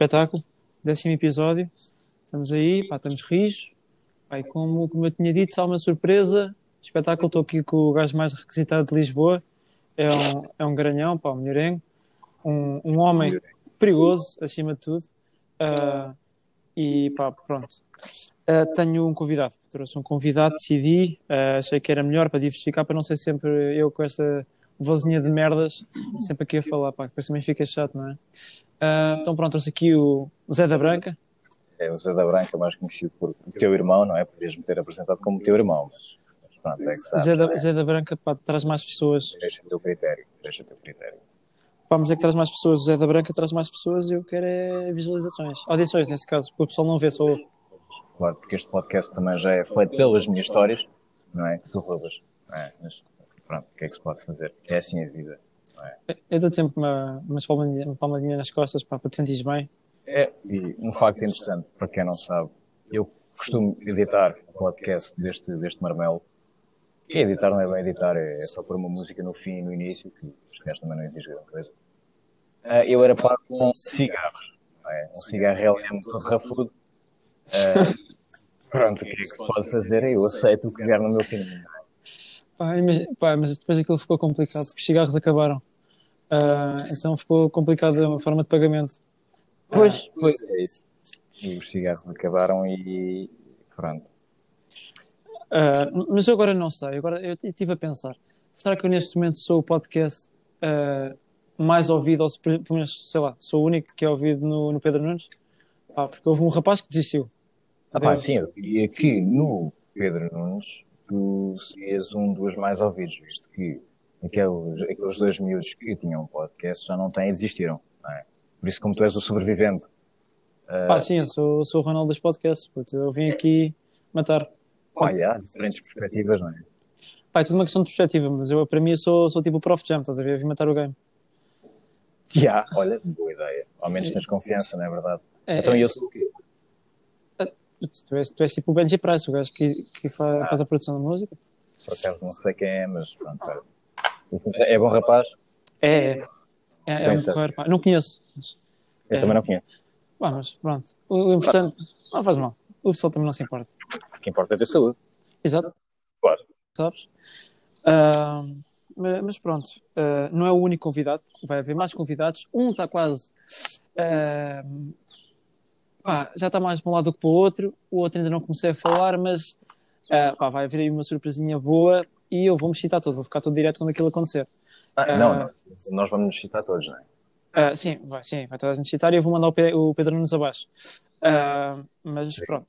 espetáculo, décimo episódio. Estamos aí, pá, estamos rios. Pá, como, como eu tinha dito, há uma surpresa. Espetáculo, estou aqui com o gajo mais requisitado de Lisboa. É um, é um garanhão, pá, um melhorengo. Um, um homem perigoso, acima de tudo. Uh, e pá, pronto. Uh, tenho um convidado. Trouxe um convidado, decidi. Uh, achei que era melhor para diversificar, para não ser sempre eu com essa vozinha de merdas, sempre aqui a falar, pá, depois também fica chato, não é? Uh, então pronto, trouxe aqui o Zé da Branca. É o Zé da Branca, mais conhecido por teu irmão, não é? Podias-me ter apresentado como teu irmão, mas, mas pronto, é que sabes, Zé, da, é? Zé da Branca, pá, traz mais pessoas. Deixa o teu critério, deixa o teu critério. Pá, mas é que traz mais pessoas. O Zé da Branca traz mais pessoas e eu quero é visualizações. Audições, nesse caso, porque o pessoal não vê, só ouve. Claro, porque este podcast também já é feito pelas minhas histórias, não é? Tu roubas, não é? Mas pronto, o que é que se pode fazer? É assim a vida. É? Eu dou-te sempre uma, umas palmadinha, uma palmadinha nas costas pá, para te sentires bem. É, e um facto interessante, para quem não sabe, eu costumo editar o podcast deste, deste marmelo. E editar não é bem editar, é só pôr uma música no fim e no início, que os gajos também não exigem grande coisa. Ah, eu era pago com cigarros, é? um cigarro realmente todo rafudo. Ah, pronto, o que é que se pode fazer? Eu aceito o que vier no meu caminho. é? Pá, mas, pá, mas depois aquilo ficou complicado, porque os cigarros acabaram. Ah, então ficou complicado a forma de pagamento. Pois, pois é isso. Os cigarros acabaram e pronto. Ah, mas eu agora não sei, agora eu estive a pensar, será que eu neste momento sou o podcast ah, mais ouvido, ou pelo menos, sei lá, sou o único que é ouvido no, no Pedro Nunes? Pá, porque houve um rapaz que desistiu. Ah, pá, sim, eu diria que no Pedro Nunes tu serias um dos mais ouvidos, visto que aqueles, aqueles dois miúdos que tinham um podcast já não têm, existiram, não é? Por isso, como tu és o sobrevivente, Pá, sim, eu sou, sou o Ronaldo dos podcasts, puto, eu vim aqui matar. pá, há diferentes perspectivas, não é? Pá, é tudo uma questão de perspectiva, mas eu, para mim, eu sou, sou tipo o Prof Jam, estás a ver? Eu vim matar o game. Já, olha, boa ideia. Ao menos tens confiança, não é verdade? É, então, é. eu sou o quê? Tu és, tu és tipo o Benji Price, o gajo que, que Ah. fa- faz a produção da música. Por acaso não sei quem é, mas pronto. É, é bom rapaz? É, é. É, é pá. Não conheço. mas- Eu É. também não conheço. Pá, mas pronto. O, importante. Não faz mal. O pessoal também não se importa. O que importa é ter saúde. Exato. Claro. Sabes? Ah, mas, pronto. Ah, não é o único convidado. Vai haver mais convidados. Um está quase. ah, pá, já está mais para um lado do que para o outro. O outro ainda não comecei a falar, mas ah, pá, vai haver aí uma surpresinha boa e eu vou-me citar todo. Vou ficar todo direto quando aquilo acontecer. Ah, Ah. não, nós, nós vamos nos citar todos, não é? Ah, sim, vai, sim, vai toda a gente citar e eu vou mandar o, Pe- o Pedro Nunes abaixo. Ah, mas pronto.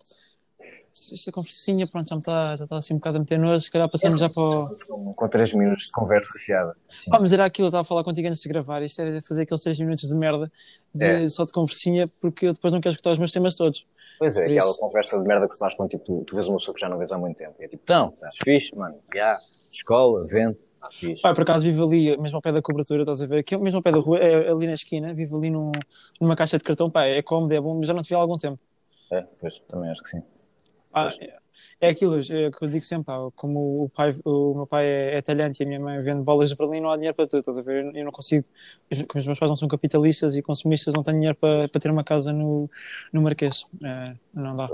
Esta conversinha, pronto, já está já está assim um bocado a meter nojo. Se calhar passamos já para o. Com 3 minutos de conversa fiada. Ah, mas era aquilo, eu estava a falar contigo antes de gravar. Isto era fazer aqueles 3 minutos de merda de- É. só de conversinha, porque eu depois não quero escutar os meus temas todos. Pois é, aquela conversa de merda que se faz com tipo, tu, tu vês uma pessoa que já não vês há muito tempo. E é tipo, não, estás fixe, mano. Já, escola, vento, estás fixe. Pá, por acaso vivo ali, mesmo ao pé da cobertura, estás a ver? Aqui, mesmo ao pé da rua, é, ali na esquina, vivo ali num- numa caixa de cartão. Pá, é cómodo, é bom, mas já não te vi há algum tempo. É, pois, também acho que sim. Ah, é, é aquilo, é que eu digo sempre, pá, como o, pai, o meu pai é, é talhante e a minha mãe vende bolas de Berlim, não há dinheiro para tudo, estás a ver? Eu não consigo, como os meus pais não são capitalistas e consumistas, não tenho dinheiro para, para ter uma casa no, no Marquês. É, não dá.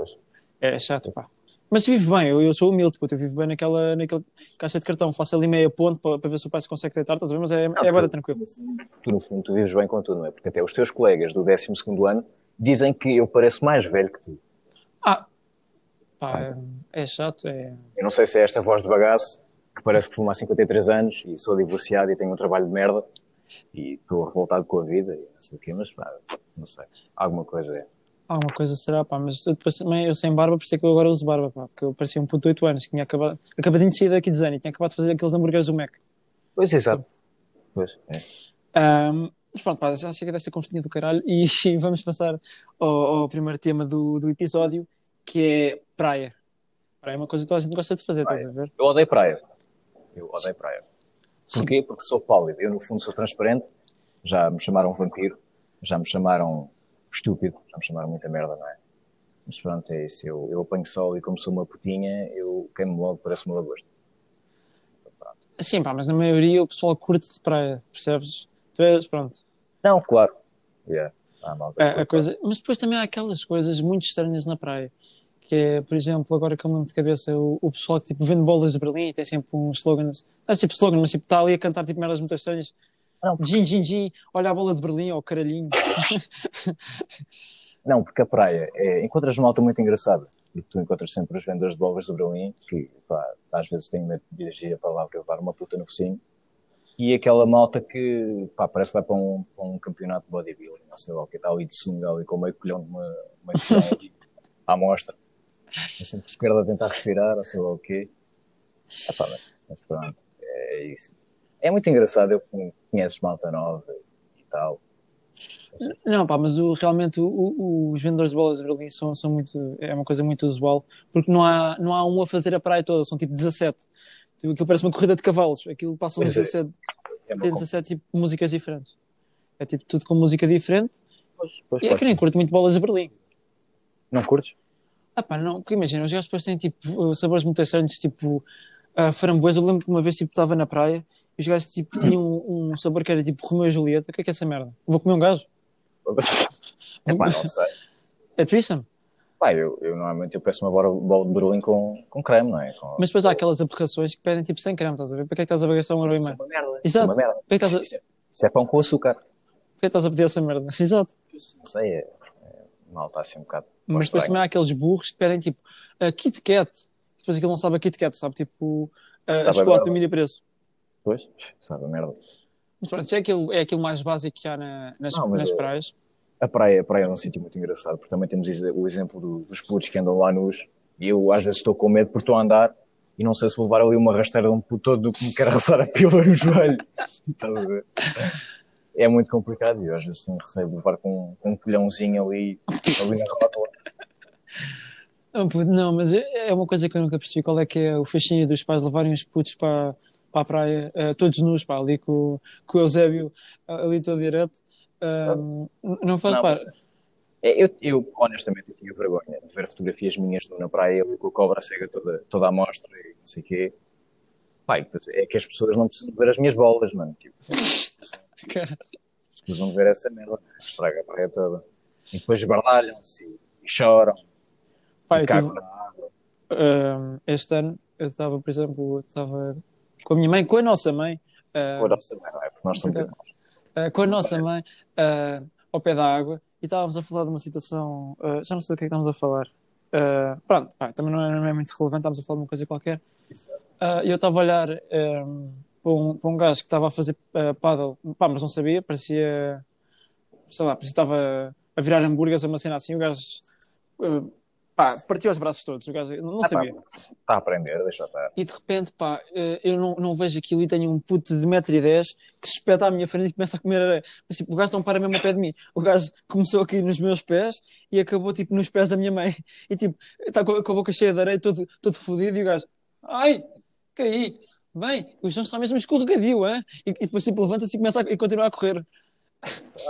É chato, pá. Mas vivo bem, eu, eu sou humilde, puto, eu vivo bem naquela, naquela caixa de cartão, faço ali meia ponte para, para ver se o pai se consegue deitar, estás a ver? Mas é, é bada tranquilo. Tu, no fundo, tu vives bem com tudo, não é? Porque até os teus colegas do 12 ano dizem que eu pareço mais velho que tu. Ah, pá, é, é chato, é. Eu não sei se é esta voz de bagaço, que parece que fumo há 53 anos e sou divorciado e tenho um trabalho de merda e estou revoltado com a vida e não sei o quê, mas pá, não sei. Alguma coisa é. Alguma coisa será, pá, mas eu depois também, eu sem barba, por isso é que eu agora uso barba, pá, porque eu parecia um puto de 8 anos, que tinha acabado, acabadinho de sair daqui de Zane e tinha acabado de fazer aqueles hambúrgueres do Mac. Pois, exato. Pois, é. Ahm, mas pronto, pá, já chega desta conversinha do caralho e vamos passar ao, ao primeiro tema do, do episódio, que é praia. Praia é uma coisa que toda a gente gosta de fazer, estás a ver? Eu odeio praia. Eu odeio praia. Porquê? Porque sou pálido. Eu, no fundo, sou transparente. Já me chamaram vampiro. Já me chamaram estúpido. Já me chamaram muita merda, não é? Mas pronto, é isso. Eu, eu apanho sol e como sou uma putinha, eu queimo logo, parece uma lagosta. Sim, pá, mas na maioria o pessoal curte de praia, percebes? Tu és, pronto. Não, claro. Yeah. Ah, malta, a, a coisa. Mas depois também há aquelas coisas muito estranhas na praia. Que é, por exemplo, agora que eu me lembro de cabeça, o, o pessoal tipo, vende bolas de Berlim e tem sempre um slogan. Não é tipo slogan, mas tipo, está ali a cantar tipo merdas muito estranhas. Gin, gin, gin, olha a bola de Berlim, ou caralhinho. Não, porque a praia é, encontras malta muito engraçada. E tu encontras sempre os vendedores de bolas do Berlim, que pá, às vezes têm medo de dirigir a palavra e levar uma puta no focinho. E aquela malta que pá, parece que vai para um, para um campeonato de bodybuilding, não sei lá o que, está ali de sunga ali com meio colhão de uma, ali, à mostra. É sempre esquerda a tentar respirar, não sei lá o quê. Ah, pá, mas, mas pronto, é isso. É muito engraçado, eu conheço malta nova e tal. Não, pá, mas o, realmente o- o- os vendedores de bolas de Berlim são, são muito. É uma coisa muito usual, porque não há, não há um a fazer a praia toda, são tipo 17. Tipo, Aquilo parece uma corrida de cavalos, aquilo passam Pois é. 17, É uma tem 17 tipo, músicas diferentes. É tipo tudo com música diferente. Pois, pois, E é que nem curto muito bolas de Berlim. Não curtes? Ah pá, não, porque imagina, os gajos depois têm tipo sabores muito estranhos, tipo a framboesa. Eu lembro que uma vez tipo estava na praia e os gajos tipo tinham um, um sabor que era tipo Romeu e Julieta. O que é que é essa merda? Vou comer um gajo? É pá, não sei. É threesome? Pá, eu, eu normalmente eu peço uma bola, bola de Berlim com, com creme, não é? Com... Mas depois há aquelas aberrações que pedem tipo sem creme, estás a ver? Para que é que estás a gastar um euro e Isso é meio? uma merda. Exato. Isso é que a- Isso, é, isso é pão com açúcar. Por que estás a pedir essa merda? Exato. Não sei, é, é, mal está assim um bocado. Mas depois também há aqueles burros que pedem tipo a Kit Kat. Depois aquilo não sabe a Kit Kat, sabe? Tipo a chocolate no mini preço. Pois, sabe a merda. Mas pronto, é aquilo, é aquilo mais básico que há na- nas, Não, nas é- praias. A praia, a praia é um sítio muito engraçado, porque também temos o exemplo do- dos putos que andam lá nus. E eu às vezes estou com medo porque estou a andar e não sei se vou levar ali uma rasteira de um puto todo que me quer arrasar a pila no joelho. Estás a ver? É muito complicado e tenho receio de levar com, com um colhãozinho ali, ali na rótula. Não, não, mas é é uma coisa que eu nunca percebi. Qual é que é o fascínio dos pais levarem os putos para, para a praia, eh, todos nus, pá, ali com, com o Eusébio eh, ali todo direto. Ahm, não faz parte. É, Eu, eu, honestamente, eu tinha vergonha de ver fotografias minhas na praia, ali com a cobra cega toda, toda à mostra e não sei o quê. Pai, é que as pessoas não precisam de ver as minhas bolas, mano. Tipo, Cara, precisam de ver essa merda. Estraga a praia toda. E depois esbardalham-se e, choram. pá, e cagam na água. ahm, este ano eu estava, por exemplo, estava com a minha mãe, com a nossa mãe, ah, Com a nossa mãe, não é? Porque nós somos irmãos. ah, com a nossa Parece. mãe ah, ao pé da água e estávamos a falar de uma situação, ah, já não sei do que é que estávamos a falar. Pronto, pá, também não é, não é muito relevante, estávamos a falar de uma coisa qualquer. E eu estava a olhar para, um, para um gajo que estava a fazer uh, paddle, pá, mas não sabia, parecia, sei lá, parecia que estava a virar hambúrgueres ou uma cena assim. O gajo, ah, pá, partiu os braços todos. O gajo, não, não Ah, sabia. Está a aprender, deixa estar. E de repente, pá, eh, eu não, não vejo aquilo e tenho um puto de 1,10m que se espeta à minha frente e começa a comer areia. Mas tipo, o gajo não para mesmo ao pé de mim. O gajo começou aqui nos meus pés e acabou tipo nos pés da minha mãe. E tipo, está com, com a boca cheia de areia, todo, todo fodido. E o gajo, ai, caí. Bem, o chão está mesmo escorregadio, hein? E, e depois tipo, levanta-se e começa a, e continua a correr.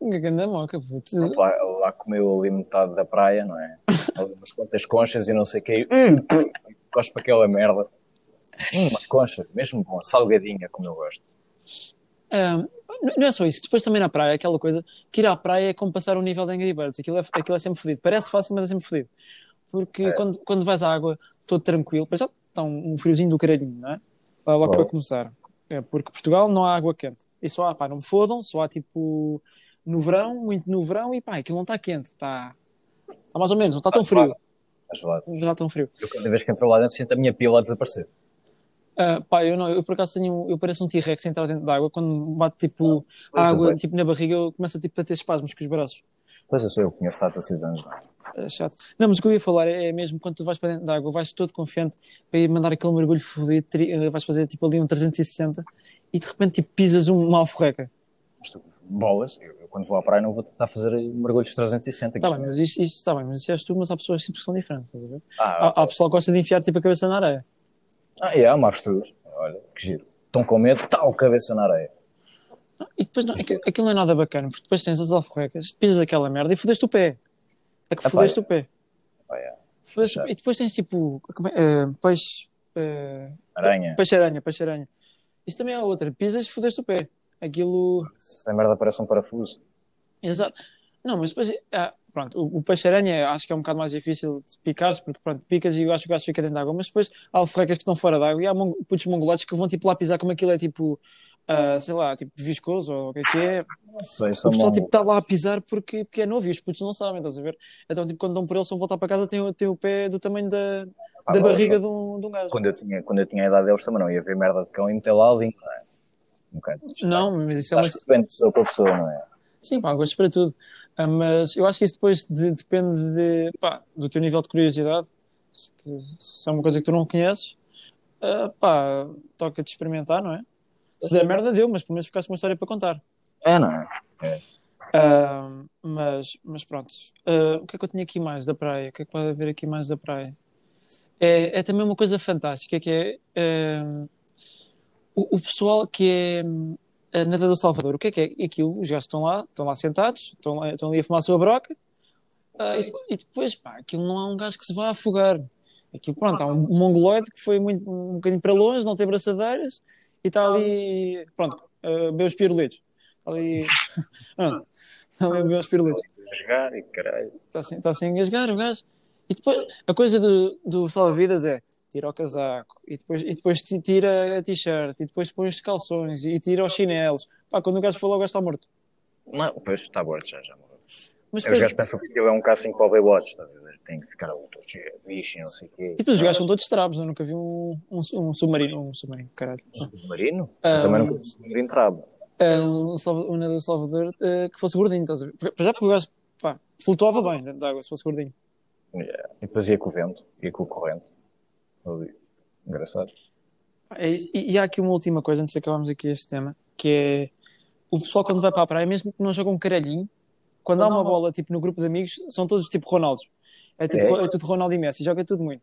Não, Que grande moca, puto. Lá, lá comeu ali metade da praia, não é? Umas quantas conchas e não sei o. Hum, pum, cospe aquela merda. Hum, uma concha, mesmo bom, salgadinha, como eu gosto. Ahm, não é só isso, depois também na praia, aquela coisa que ir à praia é como passar o nível de Angry Birds, aquilo é, aquilo é sempre fodido. Parece fácil, mas é sempre fodido. Porque É. quando, quando vais à água todo tranquilo, depois está um, um friozinho do caralhinho, não é? Lá logo para começar. É, porque Portugal não há água quente. E só há, pá, não me fodam, só há tipo no verão, muito no verão, e pá, aquilo não está quente, está, está mais ou menos, não está tão frio. Está gelado. Não está tão frio. Eu, cada vez que entro lá dentro, sinto a minha pila a desaparecer. Ah, pá, eu não, eu por acaso tenho, eu pareço um T-Rex entrar dentro da água, quando bate tipo a água tipo, na barriga, eu começo a, tipo, a ter espasmos com os braços. Pois eu sei, eu conheço há 16 anos. Não é? É chato. Não, mas o que eu ia falar é, é mesmo quando tu vais para dentro da água, vais todo confiante para ir mandar aquele mergulho fodido, eh, vais fazer tipo ali um 360 e de repente tipo pisas um- uma alforreca. Mas tu, bolas, eu, eu quando vou à praia não vou tentar fazer mergulhos 360. Está bem, mas isso está bem, mas isso és tu, mas há pessoas que são diferentes, estás a ver? Ah, Há, há pessoal que gosta de enfiar tipo a cabeça na areia. ah é, há avestruz. Olha, que giro. Estão com medo, tal, cabeça na areia. E depois não, aquilo, aquilo não é nada bacana, porque depois tens as alforrecas, pisas aquela merda e fodeste o pé. É que Epá, fodeste o pé. É. Fodeste o pé. E depois tens tipo é, eh, peixe. eh, Aranha. Peixe-aranha, peixe-aranha. Isto também é outra. Pisas e fodeste o pé. Aquilo. Se a merda parece um parafuso. Exato. Não, mas depois. ah, pronto, o, o peixe-aranha acho que é um bocado mais difícil de picar porque pronto, picas e eu acho que o gajo fica dentro da água. Mas depois há alforrecas que estão fora da água e há mon putos mongolotes que vão tipo lá pisar como aquilo é tipo. Ah, sei lá, tipo viscoso ou o que é que é. Sei, O pessoal tipo está lá a pisar porque, porque é novo e os putos não sabem, estás a ver? Então tipo quando dão por eles vão voltar para casa tem, o- tem o pé do tamanho da, Ah, da barriga de um, de um gajo. Quando eu, tinha, quando eu tinha a idade deles também não ia ver merda de cão e meter lá o não é? Um bocado. Não, mas isso é uma, depende de pessoa para pessoa, não é? Sim, pá, gostos para tudo. Ah, mas eu acho que isso depois de- depende de, pá, do teu nível de curiosidade. Se, se é uma coisa que tu não conheces, ah, pá, toca-te experimentar, não é? Se der merda, deu, mas pelo menos ficaste com uma história para contar. É, não é? Ah, mas, mas pronto. Ah, o que é que eu tinha aqui mais da praia? O que é que pode haver aqui mais da praia? É, é também uma coisa fantástica, que é, o, o pessoal que é a nadador Salvador. O que é que é aquilo? Os gajos estão lá, estão lá sentados, estão, lá- estão ali a fumar a sua broca, ah, e, depois- e depois, pá, aquilo não há um gajo que se vá afogar. Aquilo, pronto, há um mongoloide que foi muito, um bocadinho para longe, não tem braçadeiras, e está ali, pronto, a beber os pirulitos. Está ali, pronto, está ali a os pirulitos. Jogar e caralho. Está assim, está assim a engasgar o gajo. E depois, a coisa do, do salva-vidas é tira o casaco, e depois, e depois ti- tira a t-shirt, e depois põe os calções, e tira os chinelos. Pá, quando o gajo falou, o gajo está morto. Não, pois está morto já, já morreu. Mas Os depois, gajos pensam que ele é um K5 para o Baywatch, estás a ver? Tem que ficar ali todo cheio de bicho e não sei o quê. e depois os gajos são todos trabos. Eu nunca vi um, um, um submarino. Um submarino, caralho. Submarino? Ah, Eu também nunca vi submarino trabo. Ah, Um, um nadador Salvador ah, que fosse gordinho, estás a ver? Já porque o gajo, pá, flutuava bem dentro da água se fosse gordinho. Yeah. E depois ia com o vento, ia com o corrente. Ali. Engraçado. É isso. E, e há aqui uma última coisa antes de acabarmos aqui este tema, que é o pessoal quando vai para a praia, mesmo que não joga um caralhinho, quando há uma bola tipo no grupo de amigos, são todos tipo Ronaldos. É, tipo, É? é tudo Ronaldo e Messi, joga tudo muito.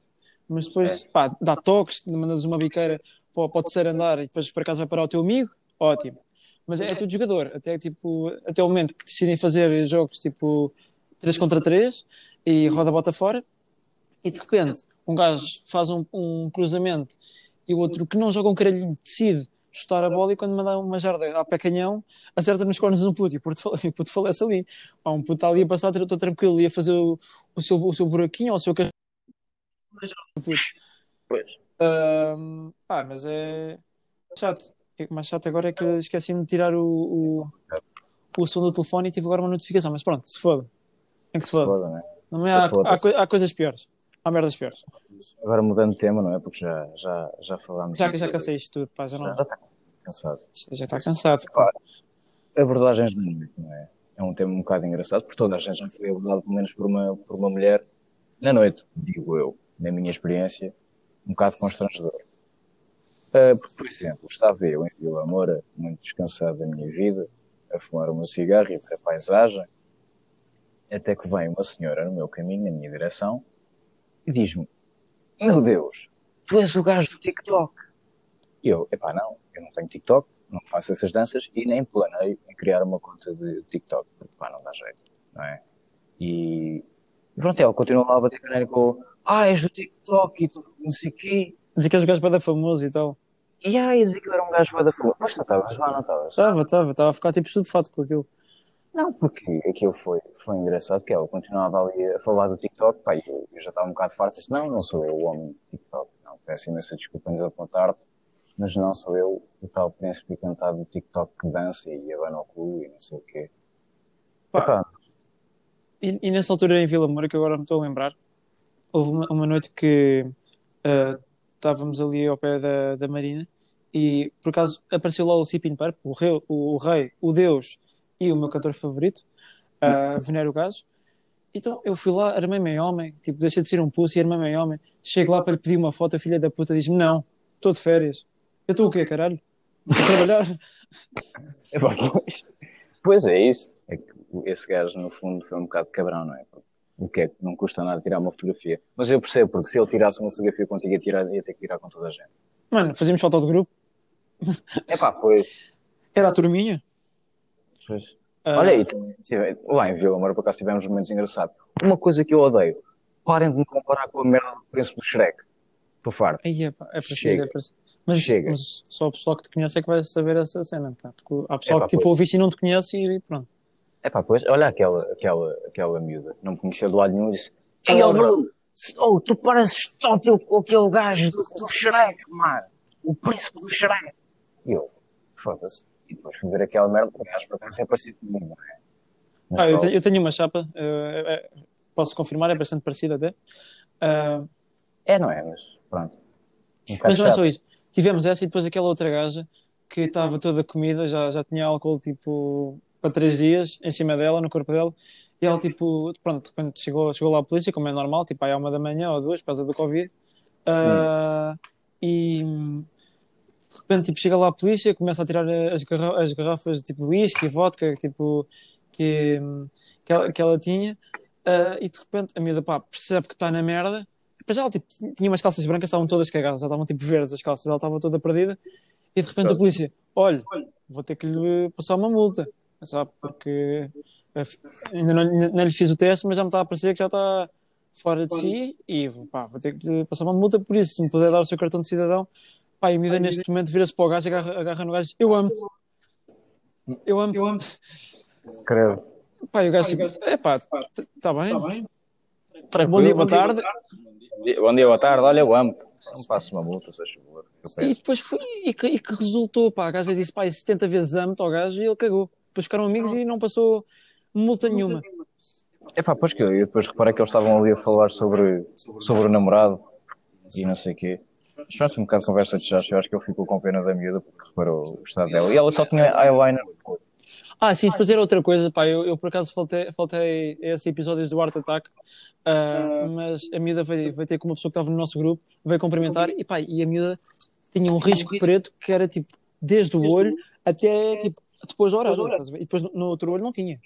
Mas depois, pá, dá toques, mandas uma biqueira para, para o terceiro andar e depois por acaso vai parar o teu amigo, ótimo. Mas é, tudo jogador, até, tipo, até o momento que decidem fazer jogos tipo 3 contra 3 e roda a bota fora, e de repente um gajo faz um, um cruzamento e o outro que não joga um caralhinho decide chutar a bola e quando manda uma jarda a pé canhão acerta nos cornos de um puto e o puto, e o puto falece ali. Pá, um puto está ali a passar, estou tranquilo, ia fazer o, o, seu, o seu buraquinho ou o seu cachorro. Pois. Ahm, pá, mas é chato. O mais chato agora é que esqueci-me de tirar o, o, o som do telefone e tive agora uma notificação. Mas pronto, se foda. Tem que se Se foda. foda, não é? Não é, há, há, há coisas piores. Há merdas piores. Agora mudando de tema, não é? Porque já, já, já falámos. Já já cansei isto tudo, pá, já Já não. está cansado. Já está cansado. Pá, abordagens da noite, não é? É um tema um bocado engraçado, porque toda a gente já foi abordado pelo menos por uma, por uma mulher na noite, digo eu, na minha experiência, um bocado constrangedor. Ah, porque, por exemplo, estava eu em Vila Moura, muito descansado da minha vida, a fumar o meu cigarro e ver a paisagem, até que vem uma senhora no meu caminho, na minha direção, e diz-me: Meu Deus, tu és o gajo do TikTok. E eu, epá, não, eu não tenho TikTok, não faço essas danças e nem planeio em criar uma conta de TikTok, porque pá, não dá jeito, não é? E e pronto, ela continua lá a bater canela com ah, és do TikTok e tu não sei o quê. Dizer que és o gajo para famoso e tal. E ah, dizer que eu era um gajo da fogo. Mas tu estavas lá, não estavas? Estava, estava, estava a ficar tipo estupefato com aquilo. Não, porque aquilo foi, foi engraçado, que ela continuava ali a falar do TikTok, pá, eu, eu já estava um bocado farto, disse, não, não sou eu o homem do TikTok, não, peço imensa desculpa em desapontar-te, mas não sou eu o tal príncipe cantado do TikTok que dança e abana o cu e não sei o quê. Pá. E, e nessa altura em Vila Moura, que agora me estou a lembrar, houve uma, uma noite que ah, estávamos ali ao pé da, da Marina e por acaso apareceu lá o Cipin Parp, o rei, o, o rei, o Deus e o meu cantor favorito, uh, Venero Gaso. Então eu fui lá, armei-me em homem, tipo, deixei de ser um pulso e armei-me em homem. Chego lá para lhe pedir uma foto, a filha da puta diz-me: Não, estou de férias. Eu estou o quê, caralho? Trabalhar. epá, pois, pois é isso, é que esse gajo no fundo foi um bocado cabrão, não é? O que é que não custa nada tirar uma fotografia. Mas eu percebo, porque se ele tirasse uma fotografia contigo, ia, tirar, ia ter que tirar com toda a gente. Mano, fazíamos foto de grupo. Epá, pois, Era a turminha. pois. Ah, Olha aí, lá em Vila Moura, por acaso tivemos momentos engraçados. Uma coisa que eu odeio, parem de me comparar com a merda do príncipe do Shrek. Estou farto. Aí, é, pá, é para Chega. é para Mas, Chega. mas só o pessoal que te conhece é que vai saber essa cena. Pá. Há pessoal Epá, que tipo ouviste e não te conhece e pronto. É pá, pois, olha aquela, aquela, aquela miúda, não me conhecia de lado nenhum e disse: Ei, oh, Bruno, oh, tu pareces tão teu, aquele gajo do, do Shrek, mano, o príncipe do Shrek. E eu, foda-se. E depois fui ver aquela merda, porque acho que é parecido comigo, não é? Mas, Ah, eu, pá, tenho, eu tenho uma chapa, eh, posso confirmar, é bastante parecida até. Ah, É, não é? Mas pronto. Um mas não é só isso. Tivemos essa e depois aquela outra gaja que estava toda comida, já, já tinha álcool tipo para três dias em cima dela, no corpo dela. E ela, tipo, pronto, quando chegou, chegou lá a polícia, como é normal, tipo, aí à uma da manhã ou duas, por causa do Covid. ah, E de repente, tipo, chega lá a polícia, começa a tirar as, garra- as garrafas tipo whisky e vodka, tipo, que, que, ela, que ela tinha. ah, e de repente a miúda, pá, percebe que está na merda. Já ela tipo, tinha umas calças brancas, estavam todas cagadas, já estavam tipo verdes as calças, ela estava toda perdida. E de repente a polícia, olha, vou ter que lhe passar uma multa, sabe? Porque eh, ainda não, não lhe fiz o teste, mas já me está a parecer que já está fora de si e pá, vou ter que lhe passar uma multa por isso. Se me puder dar o seu cartão de cidadão, pá, e miúda neste momento vira-se para o gajo, agarra, agarra no gajo e diz, eu amo-te. Eu amo-te. Credo. Pá, e o gajo, é pá, está bem. Tranquilo. Bom dia, boa tarde. Bom dia, boa tarde. Olha, eu amo. Não passo uma multa, se achas favor. E depois foi, e que, e que resultou, pá, a gaja disse, pá, 70 vezes amo-te ao gajo e ele cagou. Depois ficaram amigos e não passou multa nenhuma. É pá, pois que eu, eu depois reparei que eles estavam ali a falar sobre, sobre o namorado e não sei o quê. Mas pronto, um bocado de conversa de chacho. Eu acho que ele ficou com pena da miúda porque reparou o estado dela. E ela só tinha eyeliner. Ah, sim, depois era outra coisa, pá, eu, eu por acaso faltei, faltei a esses episódios do Art Attack, ah, mas a miúda veio, veio ter com uma pessoa que estava no nosso grupo, veio cumprimentar e pá, e a miúda tinha um risco preto que era tipo, desde o olho até tipo, depois da orelha, estás a ver? e depois no, no outro olho não tinha.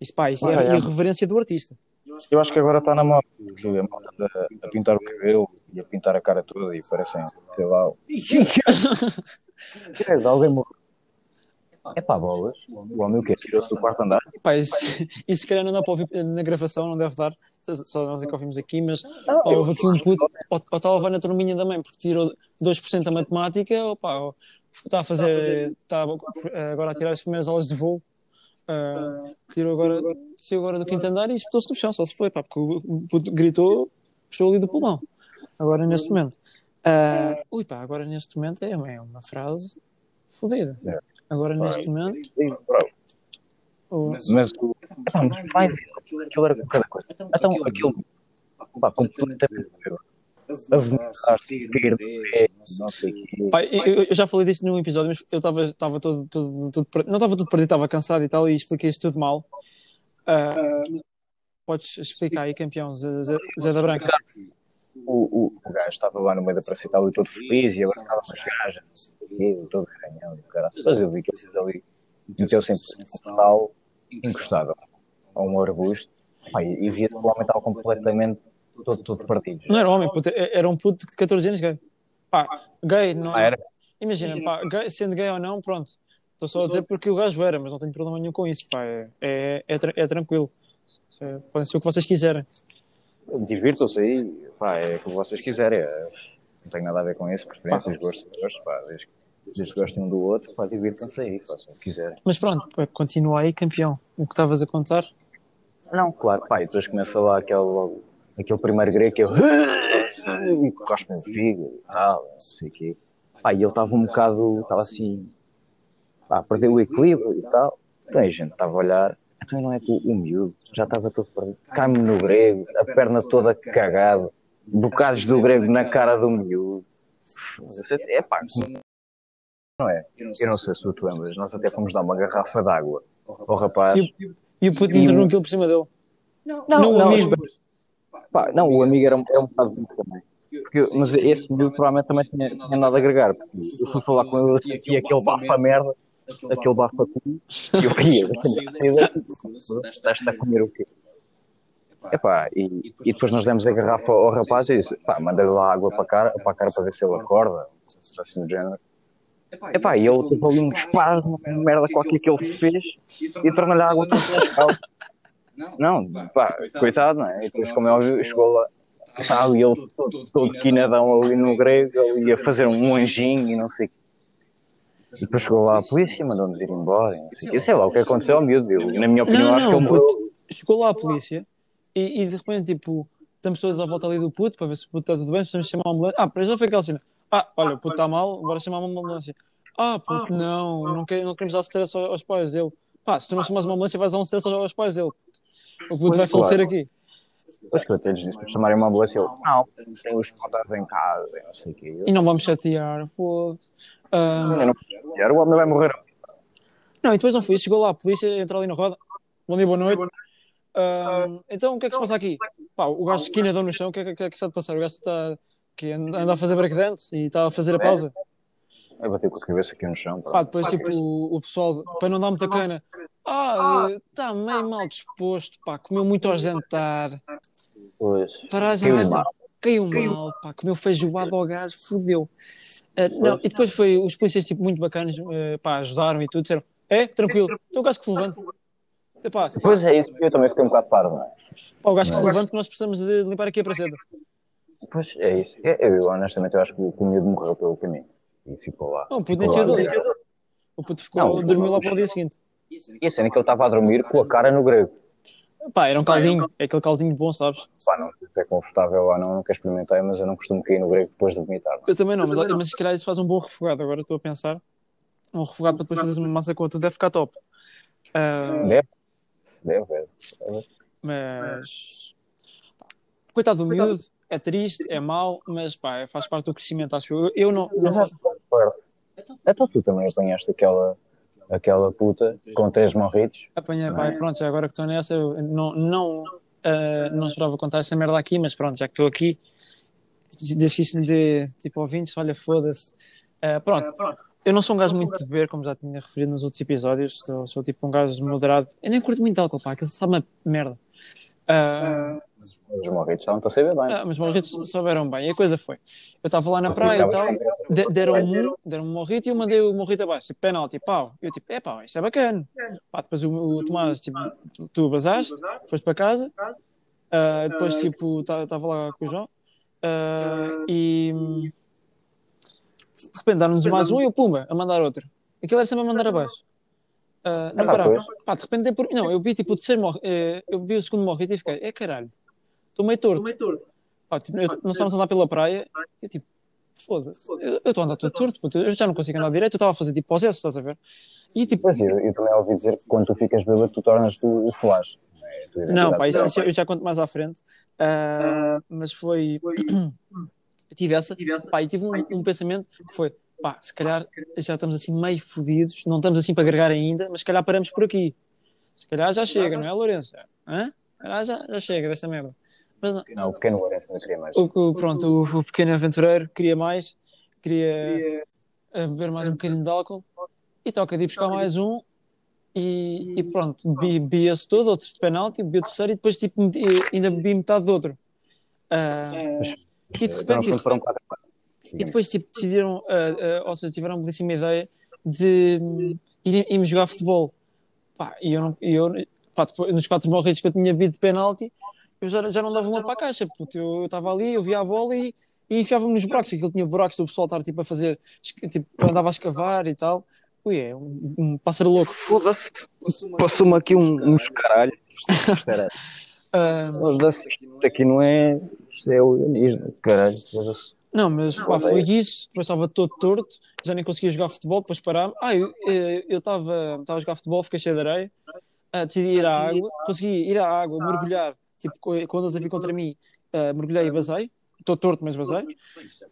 Isso, pá, isso é Ah, a é. irreverência do artista. Eu acho que agora está na moda. A a, a pintar o cabelo e a pintar a cara toda e parecem, sei lá. Credo, alguém morreu. É pá, bolas. O homem o quê? Tirou-se do quarto andar? Pá, isso, isso se calhar não dá para ouvir na gravação, não deve dar, só nós é que ouvimos aqui, mas pá, houve aqui um puto, ou, ou está a levar na turminha da mãe porque tirou 2% da matemática, ou pá, está a fazer, está agora a tirar as primeiras aulas de voo, ah, tirou agora, saiu agora do quinto andar e espetou-se no chão, só se foi, pá, porque o, puto gritou, puxou ali do pulmão, agora neste momento. Ah, ui pá, agora neste momento é, é uma frase fodida. É. Agora neste momento, o- Mas o. Mas vai ver. Aquilo era cada coisa. Então, aquilo. Pá, completamente. A vomitar-se, cair do pé, não sei o quê. Pá, eu, eu já falei disto num episódio, mas eu estava todo, todo, todo não estava tudo perdido, estava cansado e tal, e expliquei isto tudo mal. Ah, podes explicar aí, campeão, Zé, Zé- Zé da Branca. O, o, o gajo estava lá no meio da praça e tal, e todo feliz, e agora estava umas gajas, quê, todo ganhão, e o caralho. Mas eu vi que eles ali meteu-se em total encostado a um arbusto, pá, e, e via que o homem estava completamente todo, todo partido. Não era homem, puto, era um puto de 14 anos gay. Pá, gay, não Ah, era? Imagina, pá, gay- sendo gay ou não, pronto. Estou só a dizer porque o gajo era, mas não tenho problema nenhum com isso, pá. É, é, é, é tranquilo. É, podem ser o que vocês quiserem. Divirtam-se aí, pá, é o que vocês quiserem. é, não tem nada a ver com isso, preferências, gostos, gostos, pá, desde, desde que gostem um do outro, pá, divirtam-se aí, façam o que quiserem. Mas pronto, continua aí, campeão. O que estavas a contar? Não, claro, pá, e depois começa lá aquele, aquele primeiro grego que eu. e cospe no fígado e tal, não sei o quê. Pá, e ele estava um bocado, estava assim, pá, perdeu o equilíbrio e tal. Então a gente estava a olhar, então não é que o, miúdo já estava todo perdido. Cai-me no grego, a perna toda cagada, bocados do grego na cara do miúdo. É pá, não é? Eu não sei se tu te lembras, nós até fomos dar uma garrafa de água ao rapaz. E, e o puto E entrou o- naquilo por cima dele. Não, Não, o amigo. Pá, não, o amigo era, um- é um bocado bonito também. Porque, mas esse miúdo provavelmente também tinha, tinha nada a agregar. Porque eu fui falar com ele assim, aqui aquele bafo a merda, aquele bafo a cu, e eu ria. Estás a comer o quê? Epá, e, e depois nós demos a garrafa ao rapaz e disse, pá, manda-lhe lá água para a cara, para cara para ver se ele acorda, assim do género. Epá, e ele teve ali um espasmo, uma merda qualquer que ele fez, e tornou-lhe a água toda. Não, pá, coitado, não é? E depois, como é óbvio, chegou lá, Sabe, e ele todo, todo quinadão ali no grego, ele ia fazer um anjinho e não sei o quê. E depois chegou lá a polícia, mandou-nos ir embora. e sei, quê. sei lá o que aconteceu ao miúdo. Eu, na minha opinião, Não, acho que não, ele morreu. chegou lá a polícia e, e de repente, tipo, estamos todos à volta ali do puto para ver se o puto está tudo bem, precisamos chamar uma ambulância. Ah, para já foi aquela cena. Ah, olha, o puto está mal, bora chamar uma ambulância. Ah, puto, não, não, quer- não queremos dar stress aos, aos pais dele. Pá, se tu não chamas uma ambulância, vais dar um stress aos, aos pais dele. O puto vai Claro. falecer aqui. Depois que eu até lhes disse para chamarem uma ambulância, ele, não, tem os contatos em casa, e não sei o quê. Eu, E não vamos chatear, foda-se. Ah, eu não chatear, o homem vai morrer. Não, e depois não foi isso. Chegou lá a polícia, entra ali na roda. Bom dia, boa noite. Ahm, então, o que é que se passa aqui? Pá, o gajo de esquina deu no chão, o que é que, é que está a passar? O gajo está que anda a fazer breakdance e está a fazer a pausa. Eu bati com a cabeça aqui no chão. Pá, depois, tipo, o, o pessoal, para não dar muita cana, ah, está meio mal disposto, pá, comeu muito ao jantar. Pois. Para a Caiu mal. caiu mal, pá, comeu feijoada ao gajo, fodeu. Ah, não, e depois foi os polícias, tipo, muito bacanas, eh, pá, ajudaram e tudo, disseram, é, tranquilo, então o gajo que se levanta. Epá, Pois é isso, eu também fiquei um bocado pardo, não é? Pá, o gajo que se levanta, nós precisamos de limpar aqui a praceta. Pois é isso. Eu, eu, honestamente, eu acho que o miúdo morreu pelo caminho. E ficou lá. Não, o puto nem dali. O puto ficou, Não, dormiu lá para o dia seguinte. E a cena é que ele estava a dormir com a cara no grego. Pá, era um caldinho, é aquele caldinho bom, sabes? Pá, não sei se é confortável ou não, nunca experimentei, mas eu não costumo cair no grego depois de vomitar. não é? Eu também não, mas, mas se calhar isso faz um bom refogado, agora estou a pensar. Um refogado para depois fazeres uma massa com deve ficar top. Ah, Deve, deve, deve. mas. Coitado do miúdo, é triste, é mau, mas pá, faz parte do crescimento, acho eu. Eu não. não concordo. Então tu também apanhaste aquela, aquela puta com três morritos. apanhei, pá, pronto, já agora que estou nessa, eu não, não, ah, não esperava contar essa merda aqui, mas pronto, já que estou aqui, desde que isto lhe dê tipo ouvintes, olha, foda-se. Ah, pronto, eu não sou um gajo muito de beber, como já tinha referido nos outros episódios, sou, sou tipo um gajo moderado. Eu nem curto muito de álcool, pá, aquilo sabe uma merda. Ah, Os morritos estavam a saber bem. ah, mas os morritos souberam bem, e a coisa foi. Eu estava lá na praia e tal, de- deram um, deram um morrito e eu mandei o morrito abaixo, tipo, penalti, pau. Eu tipo, é pá, isto é bacana. Pá, depois o, o Tomás, tipo, tu, tu basaste, foste para casa, ah, depois tipo, estava lá com o João, ah, e de repente deram-nos mais um e o Pumba a mandar outro. Aquilo era sempre a mandar abaixo. Ah, não Ah, parava. Pá, de repente, por... não, eu vi tipo o terceiro morro, eh, eu vi o segundo morrito e fiquei, é caralho, estou meio torto. Pá, tipo, eu, nós estávamos a andar pela praia e eu tipo, foda-se, eu eu estou a andar todo torto, puto, eu já não consigo andar direito, eu estava a fazer tipo possesso, estás a ver? E tipo, Pois, eu, eu também ouvi dizer que quando tu ficas bêbado, tu tornas-te o o flash. não é? Pá, isso, eu já conto mais à frente, Ah, mas foi, eu tive essa, pá, e tive um, um pensamento que foi, pá, se calhar já estamos assim meio fodidos, não estamos assim para agregar ainda, mas se calhar paramos por aqui. Se calhar já chega, não é, Lourenço? Hã? Se calhar já, já chega desta merda. Mas não, Não, o pequeno Lourenço ainda queria mais. o, o- pronto, o, o pequeno aventureiro queria mais, queria eh, beber mais um bocadinho de álcool e toca de ir buscar mais um e, e pronto, bebi, bebi esse todo, outro de penalti, bebi o terceiro e depois tipo, meti- ainda bebi metade do outro. Ah, e de repente, fundo, foram quatro. e depois tipo, decidiram, ah, ah, ou seja, tiveram a belíssima ideia de ir- irmos jogar futebol. Pá, e eu, não, e eu pá, depois, nos quatro morritos que eu tinha bebido de penalti, eu já, já não dava uma para a caixa, puto. Eu estava ali, eu via a bola e, e enfiava-me nos buracos. Aquilo tinha buracos do pessoal estar tipo, a fazer, tipo, eu andava a escavar e tal. Ui, é um, um pássaro louco. Foda-se. Passou-me aqui um, uns caralhos. Espera. Ah, Os da isto aqui não é. Isto é o organismo. Caralho. foda-se. não, mas pá, foi isso. Depois estava todo torto, já nem conseguia jogar futebol. Depois parar. Ah, eu eh, eu estava estava a jogar futebol, fiquei cheio de areia. Ah, decidi ir à água, consegui ir à água, mergulhar. Tipo, quando eles a vir contra mim, ah, mergulhei e basei. Estou torto, mas basei.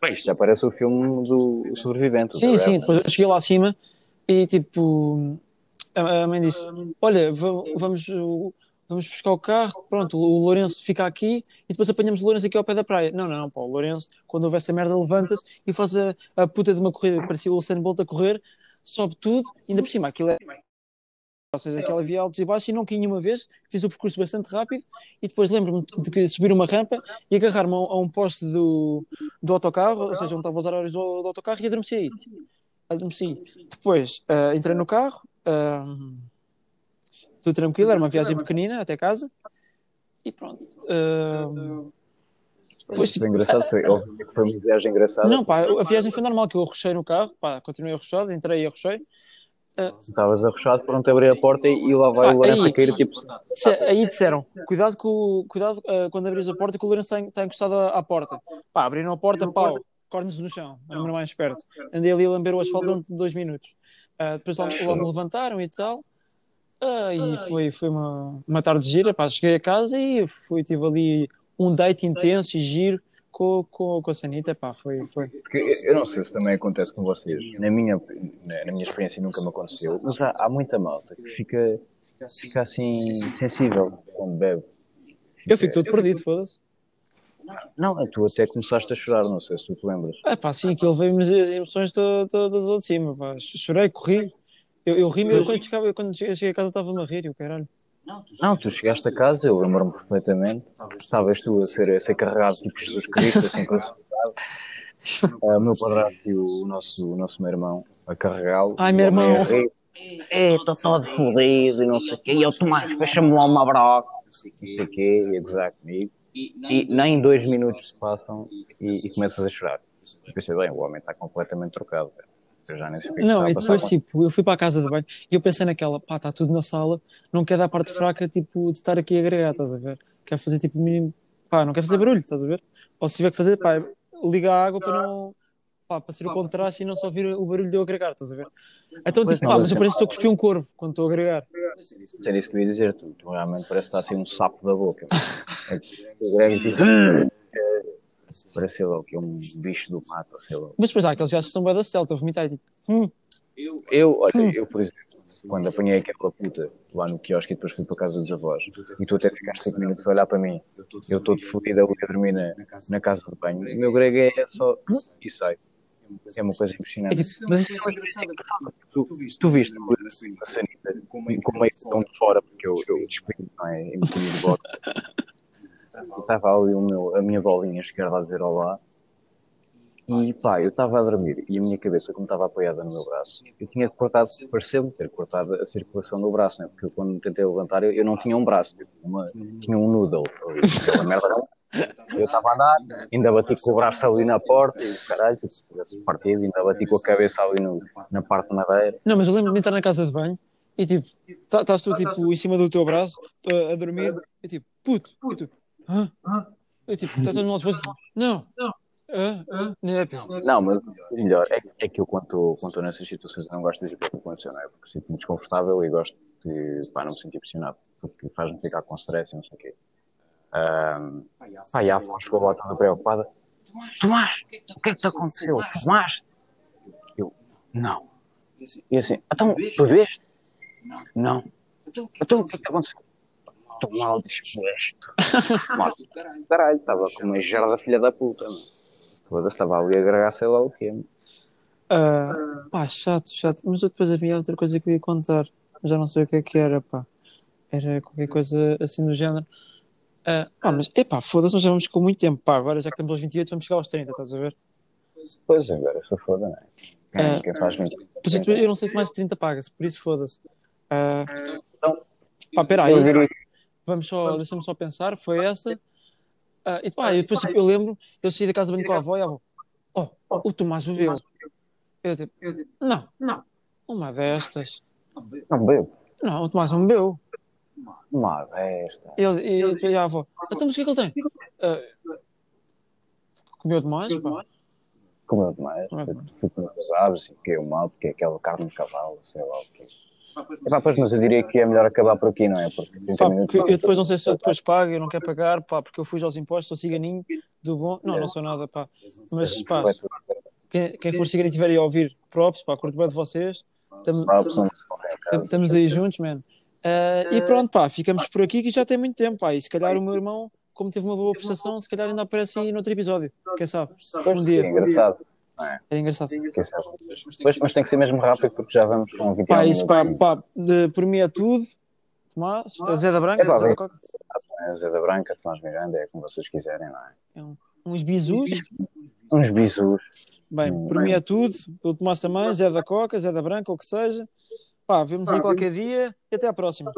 Bem, Isto já parece o filme do sobrevivente. Sim, sim. Depois cheguei lá acima e tipo, a, mãe disse: Olha, va- vamos, uh, vamos buscar o carro. Pronto, o Lourenço fica aqui e depois apanhamos o Lourenço aqui ao pé da praia. Não, não, não, pá, o Lourenço, quando houver essa merda, levanta-se e faz a, a puta de uma corrida que parecia o Usain Bolt a correr, sobe tudo, ainda por cima, aquilo é. Ou seja, aquela via altos e baixos e não caí nenhuma vez, fiz o percurso bastante rápido e depois lembro-me de subir uma rampa e agarrar-me a, um- a um poste do, do autocarro, ou seja, onde estava os horários do, do autocarro e adormeci aí. Adormeci. Depois ah, entrei no carro, ah, tudo tranquilo, era uma viagem pequenina até casa e pronto. Ah, Pois, tipo, Foi engraçado, foi, foi uma viagem engraçada. Não, pá, a viagem foi normal, que eu arrochei no carro, pá, continuei arrochado, entrei e arrochei. Estavas arrochado, pronto a abrir a porta e, lá vai Pá, o Lourenço aí- a cair, tipo, Disse- Aí disseram, cuidado, com, cuidado ah, quando abris a porta que o Lourenço está, está encostado à, à porta. Pá, abriram a porta, pau, cornos no chão, era o meu mais esperto. Andei ali a lamber o asfalto durante dois minutos. Ah, depois lá, lá me levantaram e tal. Ah, e foi, foi uma, uma tarde gira, pá, cheguei a casa e fui, tive ali um date intenso e giro com, com, com a Sanita, pá, foi, foi. Porque eu- não sei se também acontece com vocês. Na minha, na, na minha experiência nunca me aconteceu. Mas há, há muita malta que fica, fica assim sensível quando bebe. Eu fico todo perdido, foda-se. Não, tu até começaste a chorar, não sei se tu te lembras. É pá, sim, aquilo veio-me as emoções to- todas ao de cima, pá. Chorei, corri. Eu, eu ri-me, eu quando, chegava, quando cheguei a casa estava-me a rir, o caralho. Não, tu chegaste a casa, eu lembro-me perfeitamente. Estavas tu a ser, a ser carregado tipo Jesus Cristo, assim crucificado. Ah, O meu padrasto e o nosso, o nosso meu irmão a carregá-lo. Ai, meu irmão. É, estou todo fodido e não sei o quê. E eu, Tomás, fecha-me lá uma broca. Não sei o quê, e a gozar comigo. E nem dois minutos se passam e, e começas a chorar. Eu pensei, bem, o homem está completamente trocado. Eu já nem sei o que é Não, e depois, tipo, eu fui para a casa de banho e eu pensei naquela, pá, está tudo na sala, não quer dar a parte fraca, tipo, de estar aqui a agregar, estás a ver? Quer fazer, tipo, mínimo, pá, não quer fazer barulho, estás a ver? Ou se tiver que fazer, pá, liga a água para não, pá, para ser o contraste e não só ouvir o barulho de eu agregar, estás a ver? Então, tipo, pá, mas eu é- pareço que estou a cuspir um corvo quando estou a agregar. Era isso que eu ia dizer, tu, tu realmente parece que está assim um sapo da boca. É que o Greg diz, "Ah", parece sei lá o que é um bicho do mato, sei lá. Mas depois há aqueles gajos que estão bem da stealth, a vomitar e tipo, hum, Eu, olha, eu por exemplo, quando apanhei aquela puta lá no quiosque e depois fui para casa dos avós, e tu até ficaste 5 minutos a olhar para mim, eu estou de fodido ali a dormir na, na casa de banho, o meu Greg é só e sai. É uma coisa é impressionante. tipo, mas isto Mas isso é engraçado. Tu, tu viste a sanita com meio tão de fora, porque eu, eu despido, não é? Em meio de boxe. Eu Estava ali o meu, a minha bolinha esquerda a dizer olá. E pá, eu estava a dormir e a minha cabeça, como estava apoiada no meu braço, eu tinha cortado, pareceu-me ter cortado a circulação do braço, né? porque eu, quando tentei levantar, eu, eu não tinha um braço, eu tinha, uma, tinha um noodle. ali, Aquela merda não. Eu estava a andar, ainda bati com o braço ali na porta e caralho, tipo, se tivesse partido, ainda bati com a cabeça ali no, na parte de madeira. Não, mas eu lembro-me de entrar na casa de banho e tipo, tá- estás tu tipo em cima do teu braço a, dormir e tipo, puto, e tu, hã? Eu tipo, estás todo no nosso braço, não, hã? Hã? Não é, pá. Não, mas o melhor é, é que eu, quando estou- nessas situações, eu não gosto de dizer o que aconteceu, não é? Porque sinto-me desconfortável e gosto de pá, não me sentir pressionado, porque faz-me ficar com stress e não sei o quê. Pá, e a avó chegou lá toda preocupada: Tomás, o que é que te aconteceu? Fumaste? Eu, não. E assim, então, bebeste? Não. Então, o que é que te aconteceu? Estou mal disposto. Mal. Caralho, estava com uma gerda filha da puta, mano. Foda-se, estava ali a agregar sei lá o quê. mano. Ah, pá, chato, chato. Mas eu depois havia outra coisa que eu ia contar. Já não sei o que é que era, pá. Era qualquer coisa assim do género. Ah, pá, mas, epá, foda-se, nós já vamos com muito tempo, pá. Agora já que estamos aos 28, vamos chegar aos 30, estás a ver? Pois, agora se foda, não é? Quem, É. quem faz muito. Pois eu, não sei se mais de 30 paga-se, por isso foda-se. Ah, Então, pá, pera eu aí. diria Vamos só, deixa-me só pensar, foi essa. Ah, e pá, eu depois tipo, eu lembro, eu saí da casa de banho com a avó e a avó, oh, o Tomás bebeu. Eu tipo, não, não, uma destas. não bebo. Não, o Tomás não bebeu. Uma desta. Ele, e, e a avó, então mas o que é que ele tem? Ah, comeu demais, pá. Comeu demais. Fui, comer as aves e fiquei mal, porque é aquela carne de cavalo, sei lá o quê. Epá, pois, mas eu diria que é melhor acabar por aqui, não é? Porque 30 Pá, minutos. eu depois não sei se eu depois pago, eu não quero pagar, pá, porque eu fui aos impostos, sou ciganinho do bom. Não, não sou nada, pá. Mas, pá, quem, quem for ciganinho estiver aí a ouvir, props, pá, curto bem de vocês. Tamo- Tam- Estamos aí juntos, man. Ah, e pronto, pá, ficamos por aqui que já tem muito tempo, pá. E se calhar o meu irmão, como teve uma boa prestação, se calhar ainda aparece aí noutro episódio. Quem sabe? Um Sim, dia. Engraçado. É engraçado. Quem sabe? Pois, mas tem que ser mesmo rápido porque já vamos com 21 Pá, isso, pá, minutos. pá, de- por mim é tudo. Tomás, a Zé da Branca, É pá, Zé da. Coca. É Zé da Branca, Tomás Miranda, é como vocês quiserem, não é? uns bisus. Uns bisus. Bem, por mim é tudo. O Tomás também, Zé da Coca, Zé da Branca, o que seja. Pá, vemos aí qualquer dia e até à próxima.